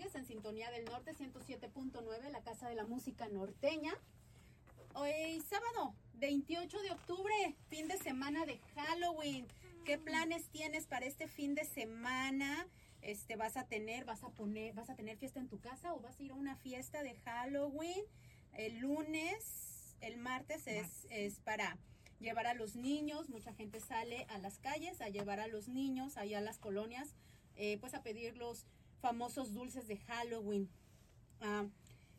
en sintonía del norte 107.9, la casa de la música norteña. Hoy sábado 28 de octubre, fin de semana de Halloween. ¿Qué planes tienes para este fin de semana? Este vas a tener, vas a poner, vas a tener fiesta en tu casa o vas a ir a una fiesta de Halloween el lunes, el martes es, es para llevar a los niños, mucha gente sale a las calles a llevar a los niños allá a las colonias, eh, pues a pedir los famosos dulces de Halloween. Ah,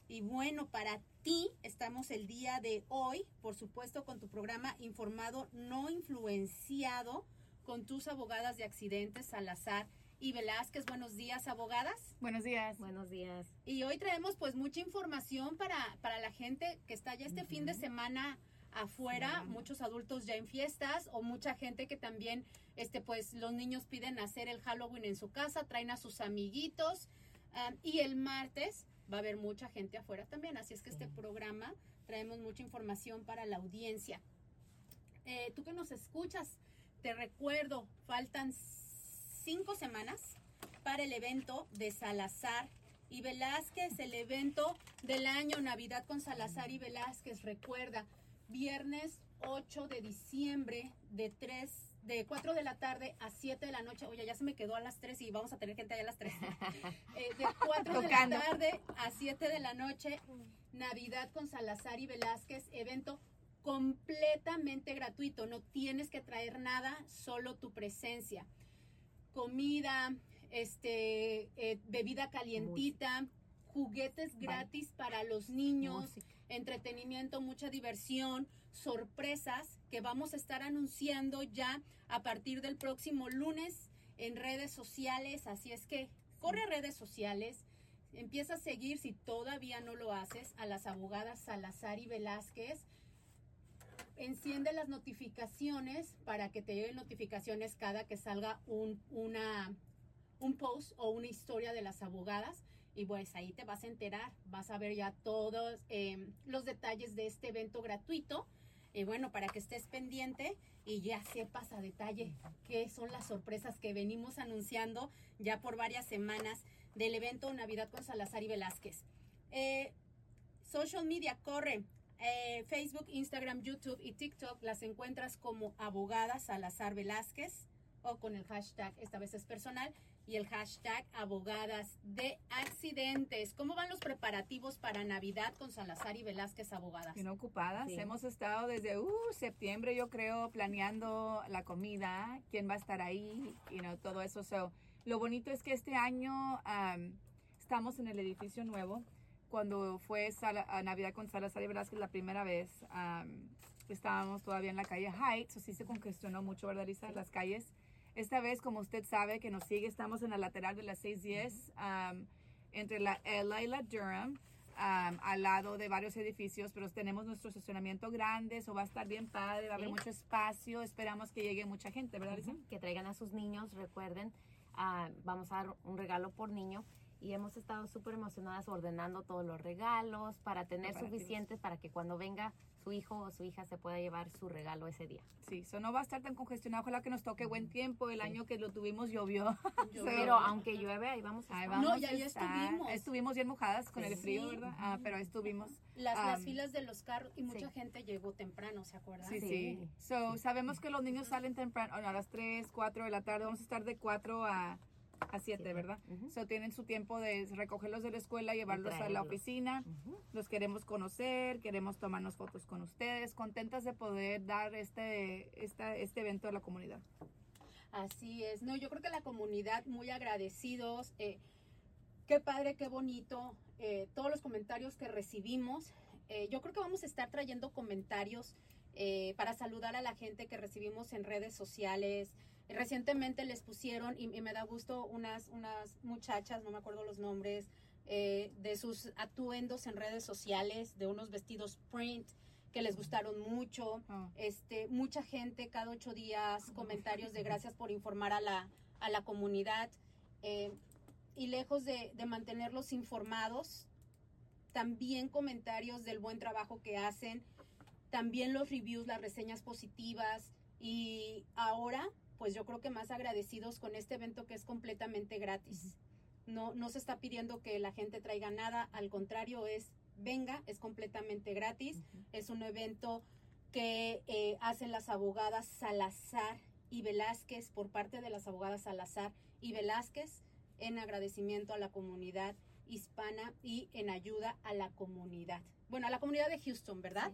y bueno, para ti estamos el día de hoy, por supuesto, con tu programa informado, no influenciado, con tus abogadas de accidentes, Salazar y Velázquez. Buenos días, abogadas. Buenos días. Buenos días. Y hoy traemos pues mucha información para, para la gente que está ya este fin de semana afuera, muchos adultos ya en fiestas o mucha gente que también, este, pues los niños piden hacer el Halloween en su casa, traen a sus amiguitos um, y el martes va a haber mucha gente afuera también, así es que este programa traemos mucha información para la audiencia. Eh, tú que nos escuchas, te recuerdo, faltan cinco semanas para el evento de Salazar y Velázquez, el evento del año Navidad con Salazar y Velázquez. Recuerda, viernes 8 de diciembre de 3 de 4 de la tarde a 7 de la noche. Oye, ya se me quedó a las 3 y vamos a tener gente allá a las 3. Eh, de 4 de la tarde a 7 de la noche, Navidad con Salazar y Velázquez, evento completamente gratuito. No tienes que traer nada, solo tu presencia. Comida, este, eh, bebida calientita, juguetes gratis para los niños, entretenimiento, mucha diversión, sorpresas que vamos a estar anunciando ya a partir del próximo lunes en redes sociales. Así es que corre a redes sociales, empieza a seguir si todavía no lo haces a las abogadas Salazar y Velázquez. Enciende las notificaciones para que te lleguen notificaciones cada que salga un, una, un post o una historia de las abogadas y pues ahí te vas a enterar, vas a ver ya todos eh, los detalles de este evento gratuito. Y bueno, para que estés pendiente y ya sepas a detalle qué son las sorpresas que venimos anunciando ya por varias semanas del evento Navidad con Salazar y Velázquez. Eh, social media, corre. Eh, Facebook, Instagram, YouTube y TikTok las encuentras como abogada Salazar Velázquez o con el hashtag, esta vez es personal, y el hashtag abogadas de accidentes. ¿Cómo van los preparativos para Navidad con Salazar y Velázquez Abogadas? Bien ocupadas. Hemos estado desde uh, septiembre, yo creo, planeando la comida, quién va a estar ahí, y you know, todo eso. So, lo bonito es que este año um, estamos en el edificio nuevo. Cuando fue a Navidad con Salazar y Velázquez la primera vez, um, estábamos todavía en la calle Heights, así se congestionó mucho, ¿verdad, Lisa? Las calles. Esta vez, como usted sabe que nos sigue, estamos en la lateral de la 610, um, entre la Ella y la Durham, um, al lado de varios edificios, pero tenemos nuestro estacionamiento grande, eso va a estar bien padre, va a haber mucho espacio, esperamos que llegue mucha gente, ¿verdad, Lisa? Que traigan a sus niños, recuerden, uh, vamos a dar un regalo por niño y hemos estado súper emocionadas ordenando todos los regalos para tener suficientes para que cuando venga su hijo o su hija se pueda llevar su regalo ese día. Sí, eso no va a estar tan congestionado. Ojalá que nos toque buen tiempo. El año que lo tuvimos llovió. pero aunque llueve, ahí vamos a estar. no, ya, estuvimos. Estuvimos bien mojadas con el frío, ¿verdad? Ah, pero estuvimos. Las, las, filas de los carros y mucha gente llegó temprano, ¿se acuerdan? Sí, sí. So, sabemos que los niños salen temprano, a las 3, 4 de la tarde. Vamos a estar de 4 a a 7, ¿verdad? So tienen su tiempo de recogerlos de la escuela, llevarlos a la oficina. Los queremos conocer, queremos tomarnos fotos con ustedes, contentas de poder dar este, este evento a la comunidad. Así es, no, yo creo que la comunidad muy agradecidos, eh, qué padre, qué bonito, eh, todos los comentarios que recibimos. Eh, yo creo que vamos a estar trayendo comentarios para saludar a la gente que recibimos en redes sociales, Recientemente les pusieron, y, me da gusto, unas, unas muchachas, no me acuerdo los nombres, eh, de sus atuendos en redes sociales, de unos vestidos print que les gustaron mucho. Ah. Este, mucha gente cada ocho días, comentarios de gracias por informar a la, a la comunidad. Eh, y lejos de, de mantenerlos informados, también comentarios del buen trabajo que hacen, también los reviews, las reseñas positivas. Y ahora pues yo creo que más agradecidos con este evento que es completamente gratis. no, no se está pidiendo que la gente traiga nada, al contrario, es venga, es completamente gratis. Es un evento que eh, hacen las abogadas Salazar y Velázquez por parte de las abogadas Salazar y Velázquez en agradecimiento a la comunidad hispana y en ayuda a la comunidad. Bueno, a la comunidad de Houston, ¿verdad?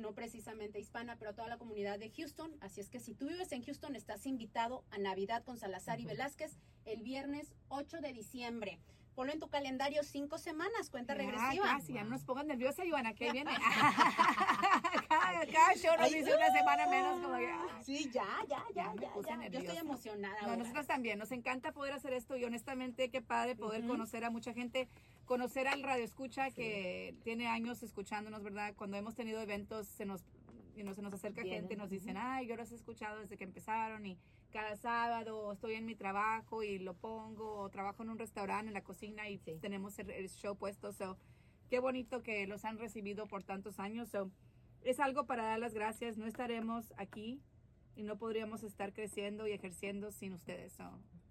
No precisamente hispana, pero a toda la comunidad de Houston. Así es que si tú vives en Houston, estás invitado a Navidad con Salazar y Velázquez el viernes 8 de diciembre ponlo en tu calendario cinco semanas, cuenta regresiva. Casi, ya no nos pongan nerviosa, Ivana, ¿qué viene? cada, show nos dice una semana menos, como ya. Sí, ya, ya, ya, ya, Yo estoy emocionada. No, nosotros también, nos encanta poder hacer esto y honestamente qué padre poder conocer a mucha gente, conocer al radio escucha que tiene años escuchándonos, ¿verdad? Cuando hemos tenido eventos se nos, y no, se nos acerca gente, nos dicen, ay, yo los he escuchado desde que empezaron y cada sábado estoy en mi trabajo y lo pongo, o trabajo en un restaurante, en la cocina y tenemos el, show puesto. So, qué bonito que los han recibido por tantos años. So, es algo para dar las gracias. No estaremos aquí y no podríamos estar creciendo y ejerciendo sin ustedes. So,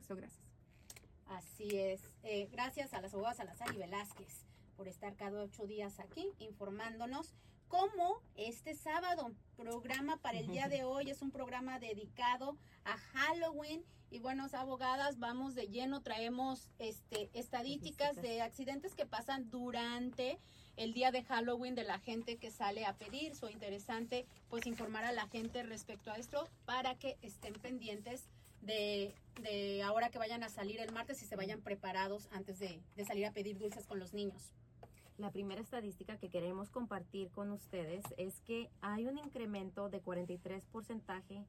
so gracias. Así es. Eh, gracias a las abogadas Salazar y Velázquez por estar cada ocho días aquí informándonos como este sábado. Programa para el día de hoy es un programa dedicado a Halloween. Y bueno, abogadas, vamos de lleno, traemos este, estadísticas de accidentes que pasan durante el día de Halloween de la gente que sale a pedir. So interesante pues informar a la gente respecto a esto para que estén pendientes de, de ahora que vayan a salir el martes y se vayan preparados antes de, de salir a pedir dulces con los niños. La primera estadística que queremos compartir con ustedes es que hay un incremento de 43%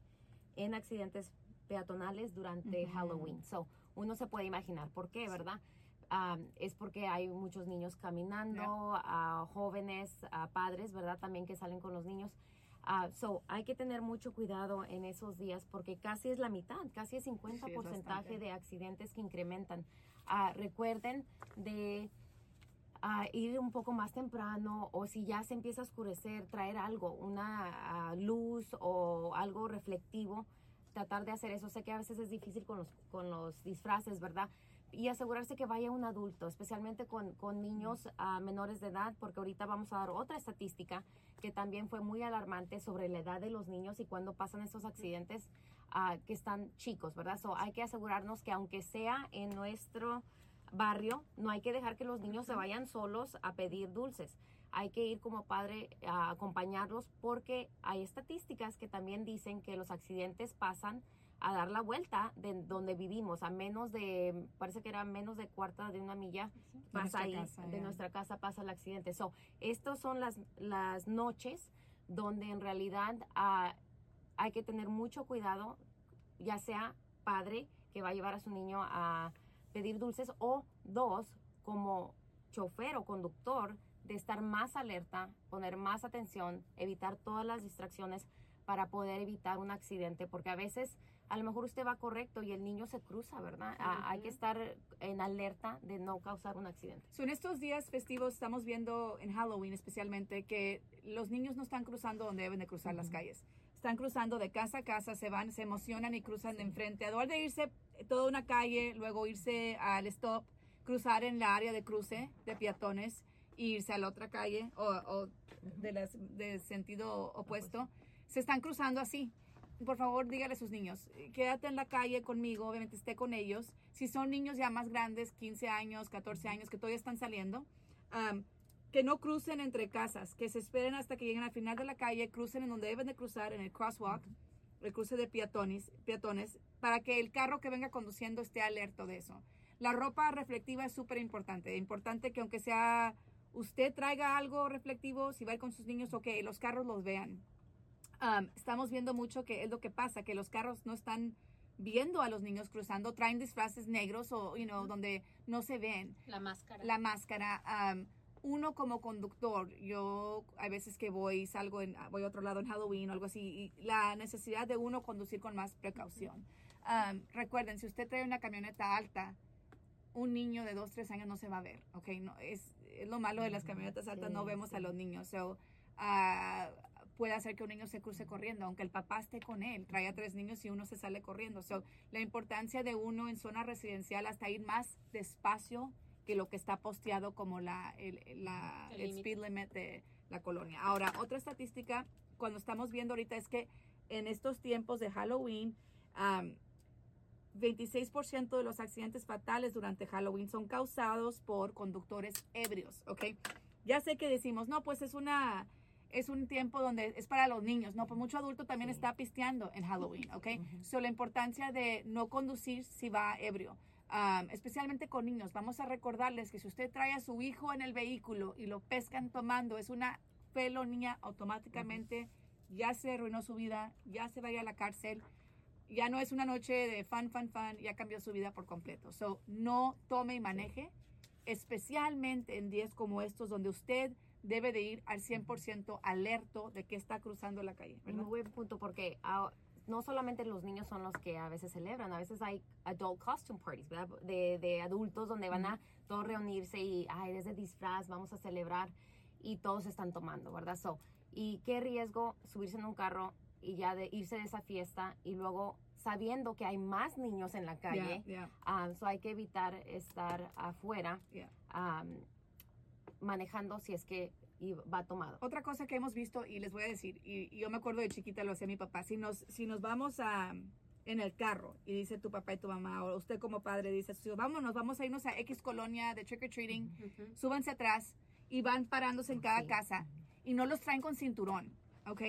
en accidentes peatonales durante Halloween. So, uno se puede imaginar por qué, ¿verdad? es porque hay muchos niños caminando, a jóvenes, a padres, ¿verdad? También que salen con los niños. Uh, so, hay que tener mucho cuidado en esos días porque casi es la mitad, casi es 50% de accidentes que incrementan. Uh, recuerden de a ir un poco más temprano o si ya se empieza a oscurecer, traer algo, una luz o algo reflectivo, tratar de hacer eso. Sé que a veces es difícil con los, con los disfraces, ¿verdad? Y asegurarse que vaya un adulto, especialmente con, con niños menores de edad, porque ahorita vamos a dar otra estadística que también fue muy alarmante sobre la edad de los niños y cuando pasan estos accidentes que están chicos, ¿verdad? Hay que asegurarnos que aunque sea en nuestro barrio, no hay que dejar que los niños se vayan solos a pedir dulces. Hay que ir como padre a acompañarlos porque hay estadísticas que también dicen que los accidentes pasan a dar la vuelta de donde vivimos, a menos de, parece que era menos de cuarta de una milla, pasa ahí, de nuestra casa pasa el accidente. So, estas son las, las noches donde en realidad ah, hay que tener mucho cuidado, ya sea padre que va a llevar a su niño a pedir dulces o dos, como chofer o conductor, de estar más alerta, poner más atención, evitar todas las distracciones para poder evitar un accidente, porque a veces a lo mejor usted va correcto y el niño se cruza, ¿verdad? Hay que estar en alerta de no causar un accidente. en estos días festivos estamos viendo en Halloween especialmente que los niños no están cruzando donde deben de cruzar las calles. Están cruzando de casa a casa, se van, se emocionan y cruzan de enfrente. A de irse toda una calle, luego irse al stop, cruzar en la área de cruce de peatones e irse a la otra calle o, de, las, de sentido opuesto. Se están cruzando así. Por favor, dígale a sus niños, quédate en la calle conmigo, obviamente esté con ellos. Si son niños ya más grandes, 15 años, 14 años, que todavía están saliendo, que no crucen entre casas, que se esperen hasta que lleguen al final de la calle, crucen en donde deben de cruzar, en el crosswalk el cruce de peatones, peatones, para que el carro que venga conduciendo esté alerta de eso. La ropa reflectiva es súper importante. Importante que aunque sea usted traiga algo reflectivo, si va a ir con sus niños, o que los carros los vean. estamos viendo mucho que es lo que pasa, que los carros no están viendo a los niños cruzando, traen disfraces negros o, you know, donde no se ven. La máscara. La máscara uno como conductor, yo hay veces que voy, salgo, en, voy a otro lado en Halloween o algo así, y la necesidad de uno conducir con más precaución. recuerden, si usted trae una camioneta alta, un niño de dos, tres años no se va a ver, ¿ok? No, es, es lo malo de las camionetas altas, no vemos a los niños. So, uh, puede hacer que un niño se cruce corriendo, aunque el papá esté con él, trae a tres niños y uno se sale corriendo. So, la importancia de uno en zona residencial hasta ir más despacio que lo que está posteado como la, el, la, El el speed limit de la colonia. Ahora, otra estadística, cuando estamos viendo ahorita es que en estos tiempos de Halloween, am, 26% de los accidentes fatales durante Halloween son causados por conductores ebrios, ¿ok? Ya sé que decimos, no, pues es una, es un tiempo donde es para los niños, no, pues mucho adulto también Sí. está pisteando en Halloween, ¿ok? Ujú. So, la importancia de no conducir si va ebrio, um, especialmente con niños. Vamos a recordarles que si usted trae a su hijo en el vehículo y lo pescan tomando, es una felonía automáticamente, ya se arruinó su vida, ya se va a ir a la cárcel, ya no es una noche de fan, fan, fan, ya cambió su vida por completo. So, no tome y maneje, especialmente en días como estos donde usted debe de ir al 100% alerto de que está cruzando la calle. Muy buen punto porque ah, no solamente los niños son los que a veces celebran, a veces hay adult costume parties, ¿verdad? De, de adultos donde van a todos reunirse y, ay, desde disfraz, vamos a celebrar y todos están tomando, ¿verdad? So, y qué riesgo subirse en un carro y ya de irse de esa fiesta y luego sabiendo que hay más niños en la calle, Yeah, yeah. ah, so hay que evitar estar afuera Yeah. ah, manejando si es que y va tomado. Otra cosa que hemos visto, y les voy a decir, y, y yo me acuerdo de chiquita, lo hacía mi papá, si nos, si nos vamos a, en el carro y dice tu papá y tu mamá, o usted como padre dice, vámonos, vamos a irnos a X colonia de trick or treating, Ujú. súbanse atrás y van parándose en cada Sí. casa y no los traen con cinturón, ¿ok?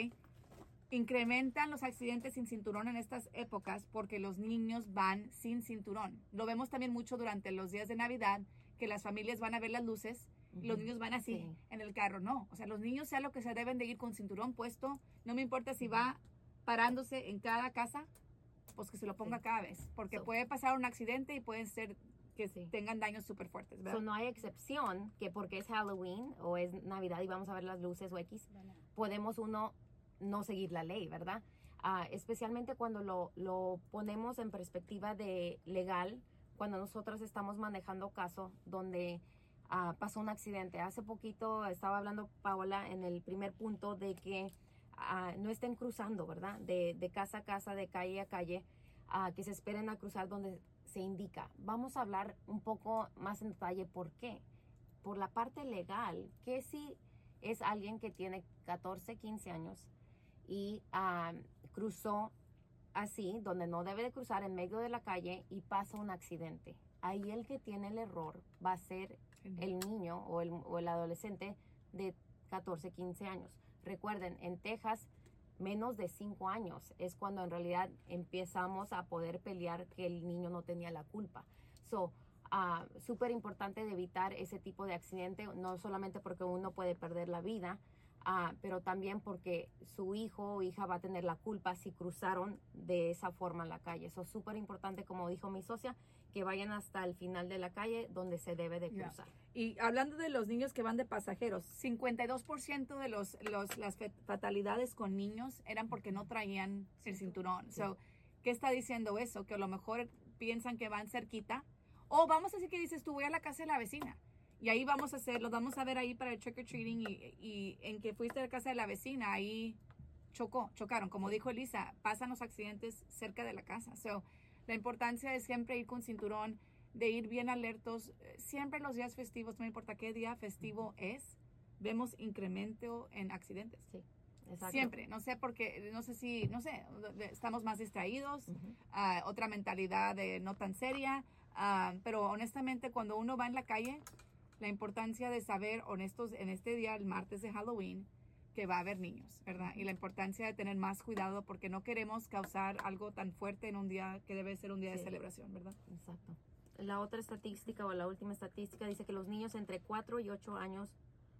Incrementan los accidentes sin cinturón en estas épocas porque los niños van sin cinturón. Lo vemos también mucho durante los días de Navidad, que las familias van a ver las luces los niños van así Sí. en el carro. No, o sea, los niños sea lo que se deben de ir con cinturón puesto. No me importa si va parándose en cada casa, pues que se lo ponga Sí. cada vez, porque So- puede pasar un accidente y pueden ser que Sí. tengan daños súper fuertes, ¿verdad? So, no hay excepción que porque es Halloween o es Navidad y vamos a ver las luces o X, podemos uno no seguir la ley, ¿verdad? Ah, especialmente cuando lo, lo ponemos en perspectiva de legal, cuando nosotros estamos manejando caso donde ah, pasó un accidente. Hace poquito estaba hablando Paola en el primer punto de que ah, no estén cruzando, ¿verdad? De, casa a casa, de calle a calle, ah, que se esperen a cruzar donde se indica. Vamos a hablar un poco más en detalle por qué. Por la parte legal, que si es alguien que tiene 14, 15 años y cruzó así, donde no debe de cruzar en medio de la calle y pasa un accidente. Ahí el que tiene el error va a ser el niño o el, o el adolescente de 14, 15 años. Recuerden, en Texas, menos de 5 años es cuando en realidad empezamos a poder pelear que el niño no tenía la culpa. So, ah, súper importante de evitar ese tipo de accidente, no solamente porque uno puede perder la vida, ah, pero también porque su hijo o hija va a tener la culpa si cruzaron de esa forma la calle. Eso es súper importante, como dijo mi socia, que vayan hasta el final de la calle donde se debe de cruzar. Y hablando de los niños que van de pasajeros, 52% de los, los, las fatalidades con niños eran porque no traían el cinturón. Sí. So, ¿Qué está diciendo eso? Que a lo mejor piensan que van cerquita. O vamos a decir que dices, tú voy a la casa de la vecina. Y ahí vamos a hacer, los vamos a ver ahí para el trick or treating y, y en que fuiste a la casa de la vecina, ahí chocó, chocaron. Como dijo Elisa, pasan los accidentes cerca de la casa. So, la importancia de siempre ir con cinturón, de ir bien alertos. Eh, Siempre los días festivos, no importa qué día festivo es, vemos incremento en accidentes. Sí, exacto. Siempre, no sé porque, no sé si, no sé, estamos más distraídos, Ujú. ah, otra mentalidad de no tan seria, ah, pero honestamente cuando uno va en la calle, la importancia de saber, honestos, en este día, el martes de Halloween, que va a haber niños, ¿verdad? Y la importancia de tener más cuidado porque no queremos causar algo tan fuerte en un día que debe ser un día de celebración, ¿verdad? Exacto. La otra estadística o la última estadística dice que los niños entre 4 y 8 años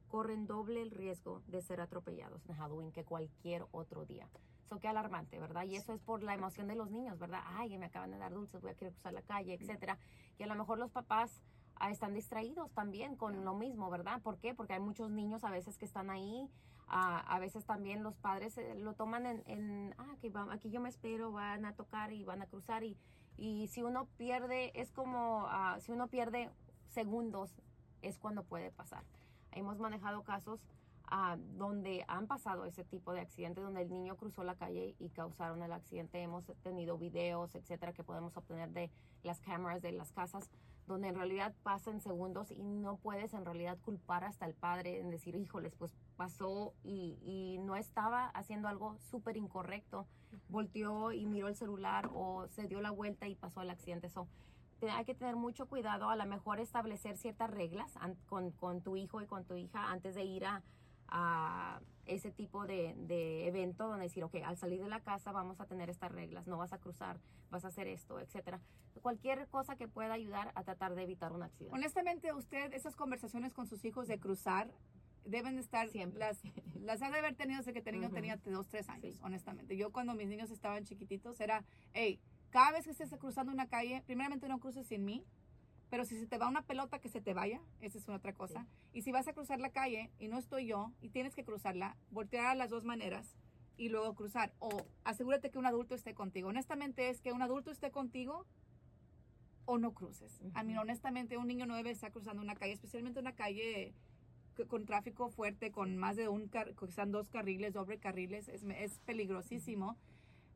corren doble el riesgo de ser atropellados en Halloween que cualquier otro día. Eso qué alarmante, ¿verdad? Y eso es por la emoción de los niños, ¿verdad? Ay, me acaban de dar dulces, voy a querer cruzar la calle, etcétera. Y a lo mejor los papás ah, están distraídos también con lo mismo, ¿verdad? ¿Por qué? Porque hay muchos niños a veces que están ahí. ah, a veces también los padres eh, lo toman en, en, ah, que va- aquí yo me espero, van a tocar y van a cruzar y y si uno pierde, es como, ah, si uno pierde segundos, es cuando puede pasar. Hemos manejado casos ah, donde han pasado ese tipo de accidentes, donde el niño cruzó la calle y causaron el accidente. Hemos tenido videos, etcétera, que podemos obtener de las cámaras de las casas, donde en realidad pasan segundos y no puedes en realidad culpar hasta el padre en decir, híjoles, pues pasó y, y no estaba haciendo algo súper incorrecto, volteó y miró el celular o se dio la vuelta y pasó el accidente. So, hay que tener mucho cuidado, a lo mejor establecer ciertas reglas con, con tu hijo y con tu hija antes de ir a, a ese tipo de, de, evento donde decir, ok, al salir de la casa vamos a tener estas reglas, no vas a cruzar, vas a hacer esto, etcétera. Cualquier cosa que pueda ayudar a tratar de evitar un accidente. Honestamente, usted, esas conversaciones con sus hijos de cruzar, deben estar siempre. Las, las ha de haber tenido desde que tenía, uh -huh. tenía dos, tres años, Sí. honestamente. Yo cuando mis niños estaban chiquititos era, hey, cada vez que estés cruzando una calle, primeramente no cruces sin mí, pero si se te va una pelota, que se te vaya, esa es una otra cosa. Y si vas a cruzar la calle y no estoy yo y tienes que cruzarla, voltear a las dos maneras y luego cruzar. O asegúrate que un adulto esté contigo. Honestamente es que un adulto esté contigo o no cruces. A mí, honestamente, un niño no debe estar cruzando una calle, especialmente una calle con tráfico fuerte, con más de un, car- dos carriles, doble carriles, es, es peligrosísimo.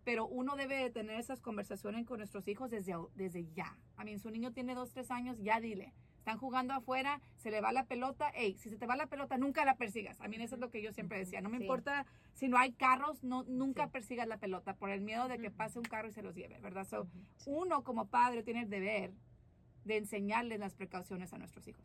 Pero uno debe de tener esas conversaciones con nuestros hijos desde, desde ya. A mí, su niño tiene dos, tres años, ya dile. Están jugando afuera, se le va la pelota. Ey, si se te va la pelota, nunca la persigas. A mí eso es lo que yo siempre decía. No me Sí. importa si no hay carros, no, nunca Sí. persigas la pelota por el miedo de que pase un carro y se los lleve, ¿verdad? So, uno como padre tiene el deber de enseñarles las precauciones a nuestros hijos.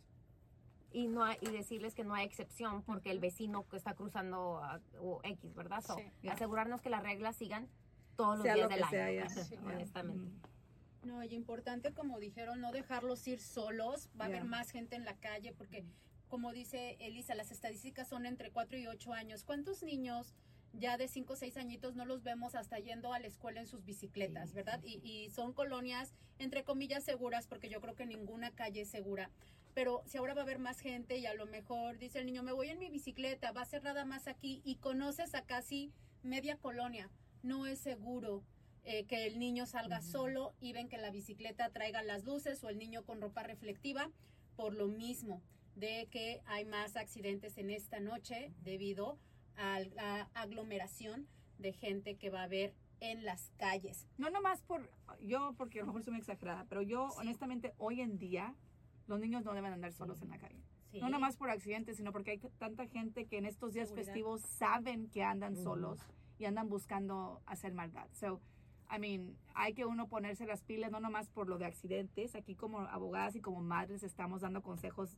y no hay- y decirles que no hay excepción porque el vecino que está cruzando o X, ¿verdad? So, Sí. Asegurarnos que las reglas sigan todos los Sea días lo del que sea, año, ya. Sí, ya. honestamente. Mm. No, y importante, como dijeron, no dejarlos ir solos. Va a haber más gente en la calle porque, como dice Elisa, las estadísticas son entre 4 y 8 años. ¿Cuántos niños ya de 5 o 6 añitos no los vemos hasta yendo a la escuela en sus bicicletas, Sí, verdad? sí, Y, y son colonias, entre comillas, seguras porque yo creo que ninguna calle es segura. Pero si ahora va a haber más gente y a lo mejor dice el niño, me voy en mi bicicleta, va a ser nada más aquí y conoces a casi media colonia, no es seguro eh, que el niño salga solo y ven que la bicicleta traiga las luces o el niño con ropa reflectiva por lo mismo de que hay más accidentes en esta noche debido a la aglomeración de gente que va a haber en las calles. No nomás por, yo porque a lo mejor soy muy exagerada, pero yo Sí. honestamente hoy en día los niños no deben andar solos Sí. en la calle. Sí. No nomás por accidentes, sino porque hay tanta gente que en estos días Seguridad. festivos saben que andan solos y andan buscando hacer maldad. So, I mean, hay que uno ponerse las pilas, no nomás por lo de accidentes. Aquí como abogadas y como madres estamos dando consejos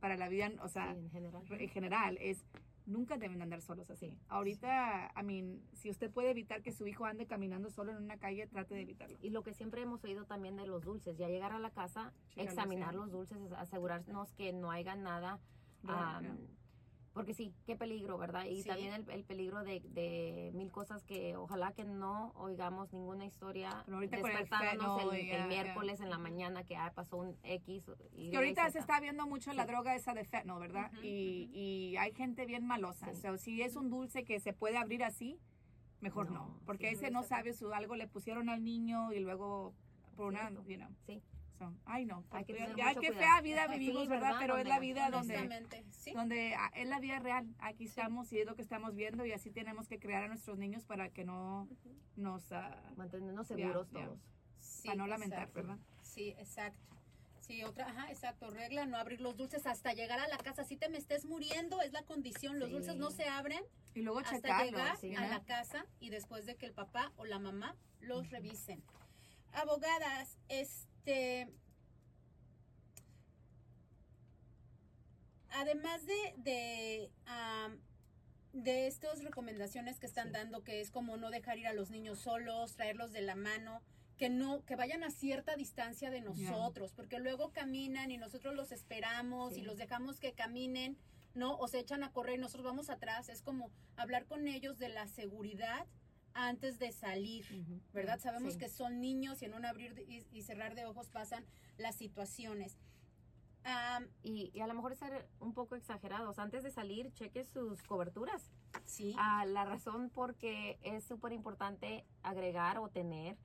para la vida, o sea, Sí, en general. en general, es nunca deben andar solos así. Sí. Ahorita, I mean, si usted puede evitar que su hijo ande caminando solo en una calle, trate de evitarlo. Y lo que siempre hemos oído también de los dulces, ya llegar a la casa, examinar los dulces, asegurarnos que no haya nada, am, ya. Porque sí, qué peligro, ¿verdad? Y Sí. también el, el peligro de, de mil cosas que ojalá que no oigamos ninguna historia Pero ahorita con el despertándonos el, miércoles en la mañana que ah, pasó un X. Y Que ahorita se está viendo mucho la Sí. droga esa de fentanyl, ¿verdad? Y, y hay gente bien malosa. Sí. So, si es un dulce que se puede abrir así, mejor no. No, porque ese no sabe si algo le pusieron al niño y luego por una, you know. Sí. Ay no. Hay que Ya- tener ya mucho qué cuidado. fea vida Sí, vivimos, ¿verdad? ¿verdad? Pero es la vida donde sí. donde ah, es la vida real. Aquí estamos y es lo que estamos viendo y así tenemos que crear a nuestros niños para que no nos ah, Mantenernos seguros todos. Sí, para no lamentar, exacto. ¿verdad? Sí, exacto. Sí, otra, ajá, exacto, regla, no abrir los dulces hasta llegar a la casa. Si te me estés muriendo, es la condición. Los Sí. dulces no se abren y luego hasta checarlos. llegar sí, a la casa y después de que el papá o la mamá los revisen. Abogadas, este... Además de, de, de estas recomendaciones que están Sí. dando, que es como no dejar ir a los niños solos, traerlos de la mano, que no, que vayan a cierta distancia de nosotros, porque luego caminan y nosotros los esperamos Sí. y los dejamos que caminen, ¿no? O se echan a correr y nosotros vamos atrás. Es como hablar con ellos de la seguridad antes de salir. ¿verdad? Sabemos Sí. que son niños y en un abrir y, y cerrar de ojos pasan las situaciones. Am, Y, y a lo mejor ser un poco exagerados. Antes de salir, cheque sus coberturas. sí, Ah, la razón porque es súper importante agregar o tener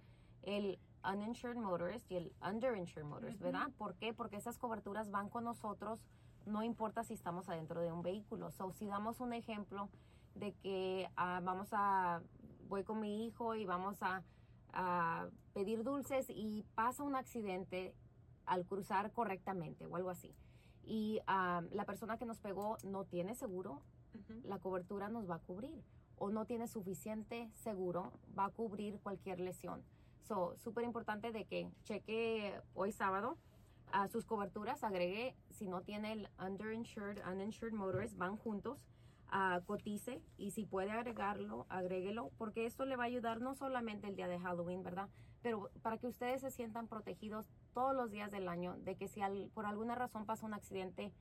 el uninsured motorist y el underinsured motorist, Ujú. ¿verdad? ¿Por qué? Porque esas coberturas van con nosotros no importa si estamos adentro de un vehículo. So, si damos un ejemplo de que ah, vamos a, voy con mi hijo y vamos a, a pedir dulces y pasa un accidente al cruzar correctamente o algo así. Y ah, la persona que nos pegó no tiene seguro, la cobertura nos va a cubrir. O no tiene suficiente seguro, va a cubrir cualquier lesión. So, súper importante de que cheque hoy sábado a sus coberturas, agregue, si no tiene el underinsured, uninsured motorist, van juntos, a cotice y si puede agregarlo, agréguelo, porque esto le va a ayudar no solamente el día de Halloween, ¿verdad? Pero para que ustedes se sientan protegidos todos los días del año, de que si por alguna razón pasa un accidente,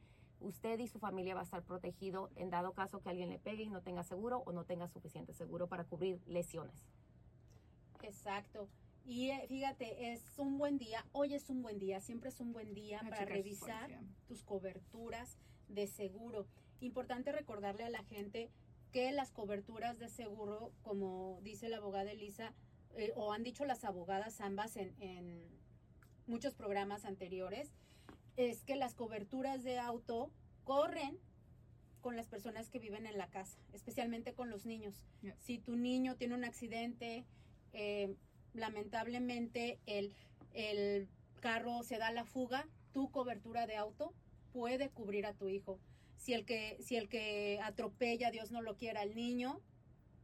usted y su familia va a estar protegido en dado caso que alguien le pegue y no tenga seguro o no tenga suficiente seguro para cubrir lesiones. Exacto. Y eh, fíjate, es un buen día, hoy es un buen día, siempre es un buen día para revisar tus coberturas de seguro. Importante recordarle a la gente que las coberturas de seguro, como dice la abogada Elisa, eh, o han dicho las abogadas ambas en, en muchos programas anteriores, es que las coberturas de auto corren con las personas que viven en la casa, especialmente con los niños. Si tu niño tiene un accidente, eh, lamentablemente el, el carro se da la fuga, tu cobertura de auto puede cubrir a tu hijo. Si el que, si el que atropella, Dios no lo quiera, al niño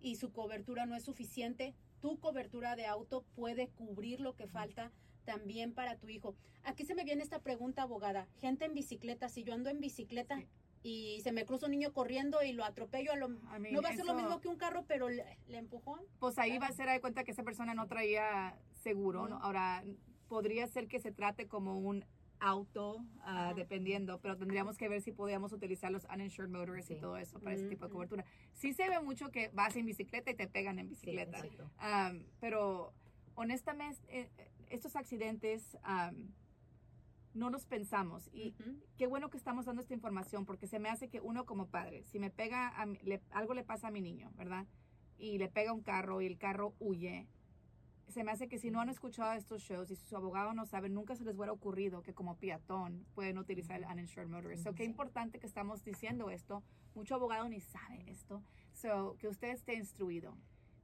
y su cobertura no es suficiente, tu cobertura de auto puede cubrir lo que falta también para tu hijo. Aquí se me viene esta pregunta, abogada. Gente en bicicleta, si yo ando en bicicleta y se me cruza un niño corriendo y lo atropello, a lo, no va a ser lo mismo que un carro, pero le, empujó. Pues ahí va a ser de cuenta que esa persona no traía seguro, ¿no? Ahora, podría ser que se trate como un auto, ah, dependiendo, pero tendríamos que ver si podíamos utilizar los uninsured motorists y todo eso para ese tipo de cobertura. Sí se ve mucho que vas en bicicleta y te pegan en bicicleta, pero honestamente eh, estos accidentes no los pensamos y qué bueno que estamos dando esta información porque se me hace que uno como padre, si me pega, algo le pasa a mi niño, ¿verdad? Y le pega un carro y el carro huye, se me hace que si no han escuchado estos shows y su abogado no sabe, nunca se les hubiera ocurrido que como peatón pueden utilizar el uninsured motorist. So, qué importante que estamos diciendo esto. Mucho abogado ni sabe esto. So, que usted esté instruido.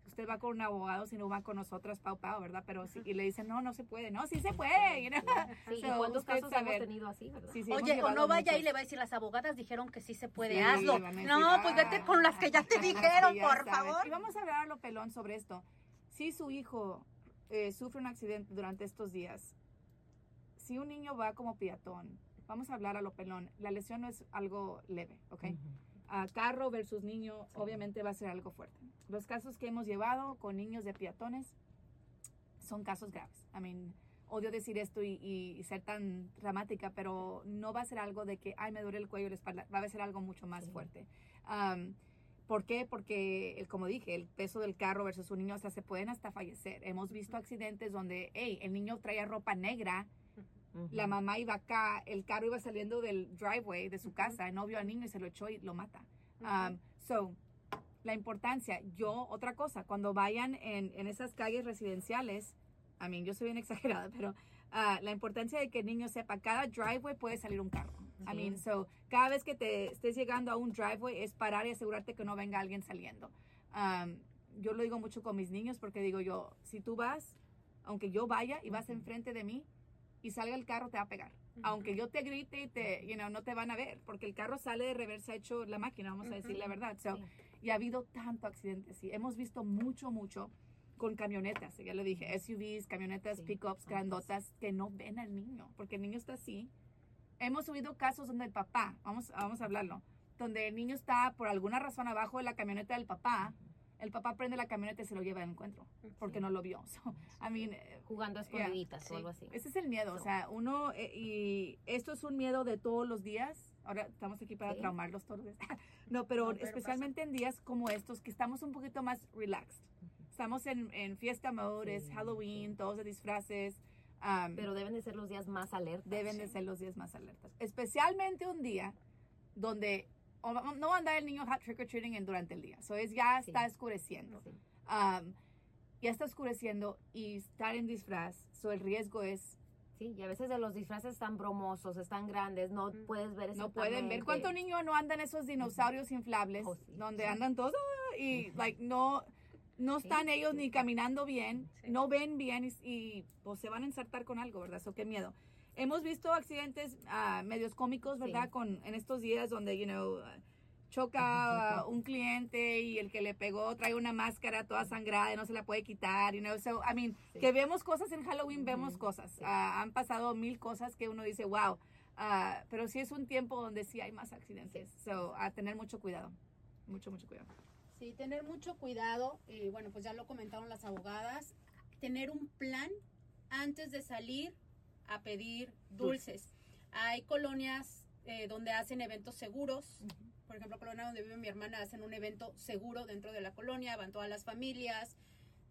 Usted va con un abogado, si no va con nosotras, pau, pau, ¿verdad? Pero sí, y le dicen, no, no se puede. No, sí se puede. You ¿Cuántos casos hemos tenido así, verdad? Oye, o no vaya y le va a decir, las abogadas dijeron que sí se puede, hazlo. No, pues vete con las que ya te dijeron, por favor. Y vamos a hablar a lo pelón sobre esto. Si su hijo eh, sufre un accidente durante estos días, si un niño va como peatón, vamos a hablar a lo pelón, la lesión no es algo leve, ¿ok? carro versus niño, obviamente va a ser algo fuerte. Los casos que hemos llevado con niños de peatones son casos graves. I mean, odio decir esto y, ser tan dramática, pero no va a ser algo de que, ay, me duele el cuello y la espalda, va a ser algo mucho más fuerte. ¿Por qué? Porque, como dije, el peso del carro versus un niño hasta se pueden hasta fallecer. Hemos visto accidentes donde, hey, el niño traía ropa negra, la mamá iba acá, el carro iba saliendo del driveway de su casa, no vio al niño y se lo echó y lo mata. Um, so, la importancia, yo, otra cosa, cuando vayan en, en esas calles residenciales, a mí, yo soy bien exagerada, pero uh, la importancia de que el niño sepa, cada driveway puede salir un carro. I mean, so, cada vez que te estés llegando a un driveway es parar y asegurarte que no venga alguien saliendo. Um, yo lo digo mucho con mis niños porque digo yo, si tú vas, aunque yo vaya y vas enfrente de mí y salga el carro, te va a pegar. Aunque yo te grite y te, you know, no te van a ver, porque el carro sale de reversa hecho la máquina, vamos a decir la verdad. So, Y ha habido tanto accidentes, sí. Hemos visto mucho, mucho con camionetas, ya lo dije, SUVs, camionetas, pickups, grandotas, que no ven al niño, porque el niño está así hemos subido casos donde el papá, vamos, vamos a hablarlo, donde el niño está por alguna razón abajo de la camioneta del papá, el papá prende la camioneta y se lo lleva al encuentro porque no lo vio. Eh, Jugando a escondiditas o algo así. Ese es el miedo, o sea, uno, eh, y esto es un miedo de todos los días. Ahora estamos aquí para traumarlos todos los días. no, pero, especialmente en días como estos, que estamos un poquito más relaxed. Estamos en, en fiesta mode, es Halloween, todos de disfraces pero deben de ser los días más alertas. Deben de ser los días más alertas. Especialmente un día donde no va a andar el niño trick or treating durante el día. Eso es ya está oscureciendo. ya está oscureciendo y estar en disfraz. So el riesgo es Sí, y a veces de los disfraces están bromosos, están grandes, no puedes ver No pueden ver. ¿Cuántos niños no andan esos dinosaurios inflables Oh, sí. donde andan todos y like no no están ellos ni caminando bien, Sí. no ven bien y, y, pues se van a ensartar con algo, ¿verdad? Eso qué miedo. Hemos visto accidentes ah, medios cómicos, ¿verdad? Con en estos días donde, you know, choca un cliente y el que le pegó trae una máscara toda sangrada y no se la puede quitar, you know, so I mean, que vemos cosas en Halloween, vemos cosas. Ah, han pasado mil cosas que uno dice, wow. Ah, pero sí es un tiempo donde sí hay más accidentes. So, a tener mucho cuidado. Mucho, mucho cuidado. Sí, tener mucho cuidado, y bueno, pues ya lo comentaron las abogadas, tener un plan antes de salir a pedir dulces. Hay colonias eh, donde hacen eventos seguros, por ejemplo, colonia donde vive mi hermana hacen un evento seguro dentro de la colonia, van todas las familias,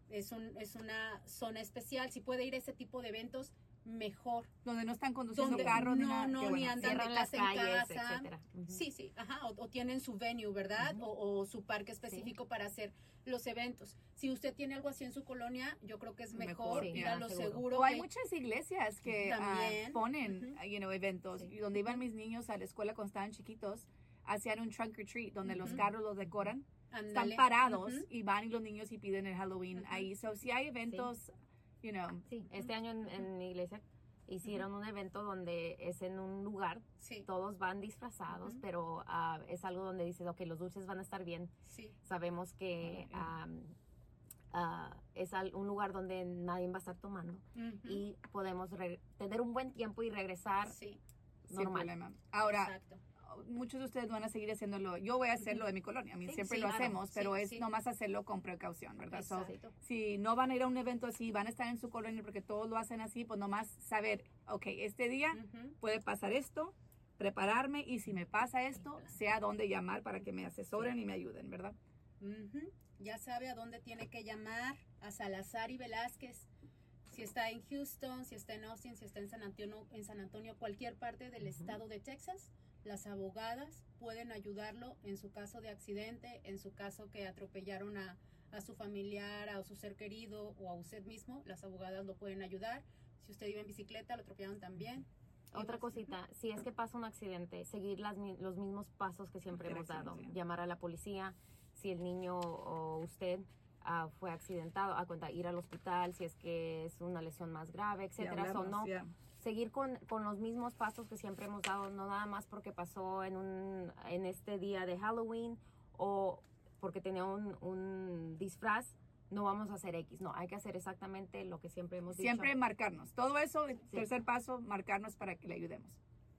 es, un, es una zona especial, si puede ir a ese tipo de eventos, mejor. Donde no están conduciendo Donde carros no, no, ni andan de las casa en calles, casa. etcétera. Ujú. Sí, sí, ajá, o, o tienen su venue, ¿verdad? o, o su parque específico para hacer los eventos. Si usted tiene algo así en su colonia, yo creo que es Mejor, mejor, ir a lo seguro. seguro. O hay muchas iglesias que ah, También. ponen, Ujú. you know, eventos. Sí. Donde iban mis niños a la escuela cuando estaban chiquitos, hacían un trunk or treat, donde los Ujú. carros los decoran. Están Ándale. parados y van y los niños y piden el Halloween ahí. So, si hay eventos, you know, Sí, este año en, en mi iglesia hicieron un evento donde es en un lugar, Sí, todos van disfrazados, pero ah, es algo donde dices, ok, los dulces van a estar bien. sí. Sabemos que am, ah, es al- un lugar donde nadie va a estar tomando y podemos re- tener un buen tiempo y regresar sí, sin normal. problema. Ahora, exacto. Muchos de ustedes van a seguir haciéndolo. Yo voy a hacerlo de mi colonia. A mí Sí, siempre sí, lo claro. hacemos, pero Sí, es nomás hacerlo con precaución, ¿verdad? So, si no van a ir a un evento así, van a estar en su colonia porque todos lo hacen así, pues nomás saber, ok, este día puede pasar esto, prepararme y si me pasa esto, sé a dónde llamar para que me asesoren y me ayuden, ¿verdad? Ya sabe a dónde tiene que llamar, a Salazar y Velázquez. Si está en Houston, si está en Austin, si está en San Antonio, en San Antonio, cualquier parte del estado de Texas, las abogadas pueden ayudarlo en su caso de accidente, en su caso que atropellaron a, a su familiar, a su ser querido o a usted mismo, las abogadas lo pueden ayudar. Si usted iba en bicicleta, lo atropellaron también. Otra cosita, si es que pasa un accidente, seguir las, los mismos pasos que siempre hemos dado. Llamar a la policía, si el niño o usted ah, fue accidentado, a cuenta ir al hospital, si es que es una lesión más grave, etcétera. So, no. Seguir con, con los mismos pasos que siempre hemos dado, no nada más porque pasó en, un, en este día de Halloween o porque tenía un, un disfraz, no vamos a hacer X. No, hay que hacer exactamente lo que siempre hemos Siempre dicho. marcarnos. Todo eso, el tercer paso, marcarnos para que le ayudemos.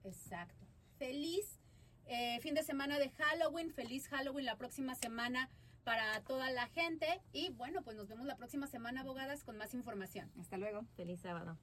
Exacto. Feliz eh, fin de semana de Halloween, feliz Halloween la próxima semana para toda la gente y bueno, pues nos vemos la próxima semana abogadas con más información. Hasta luego. Feliz sábado.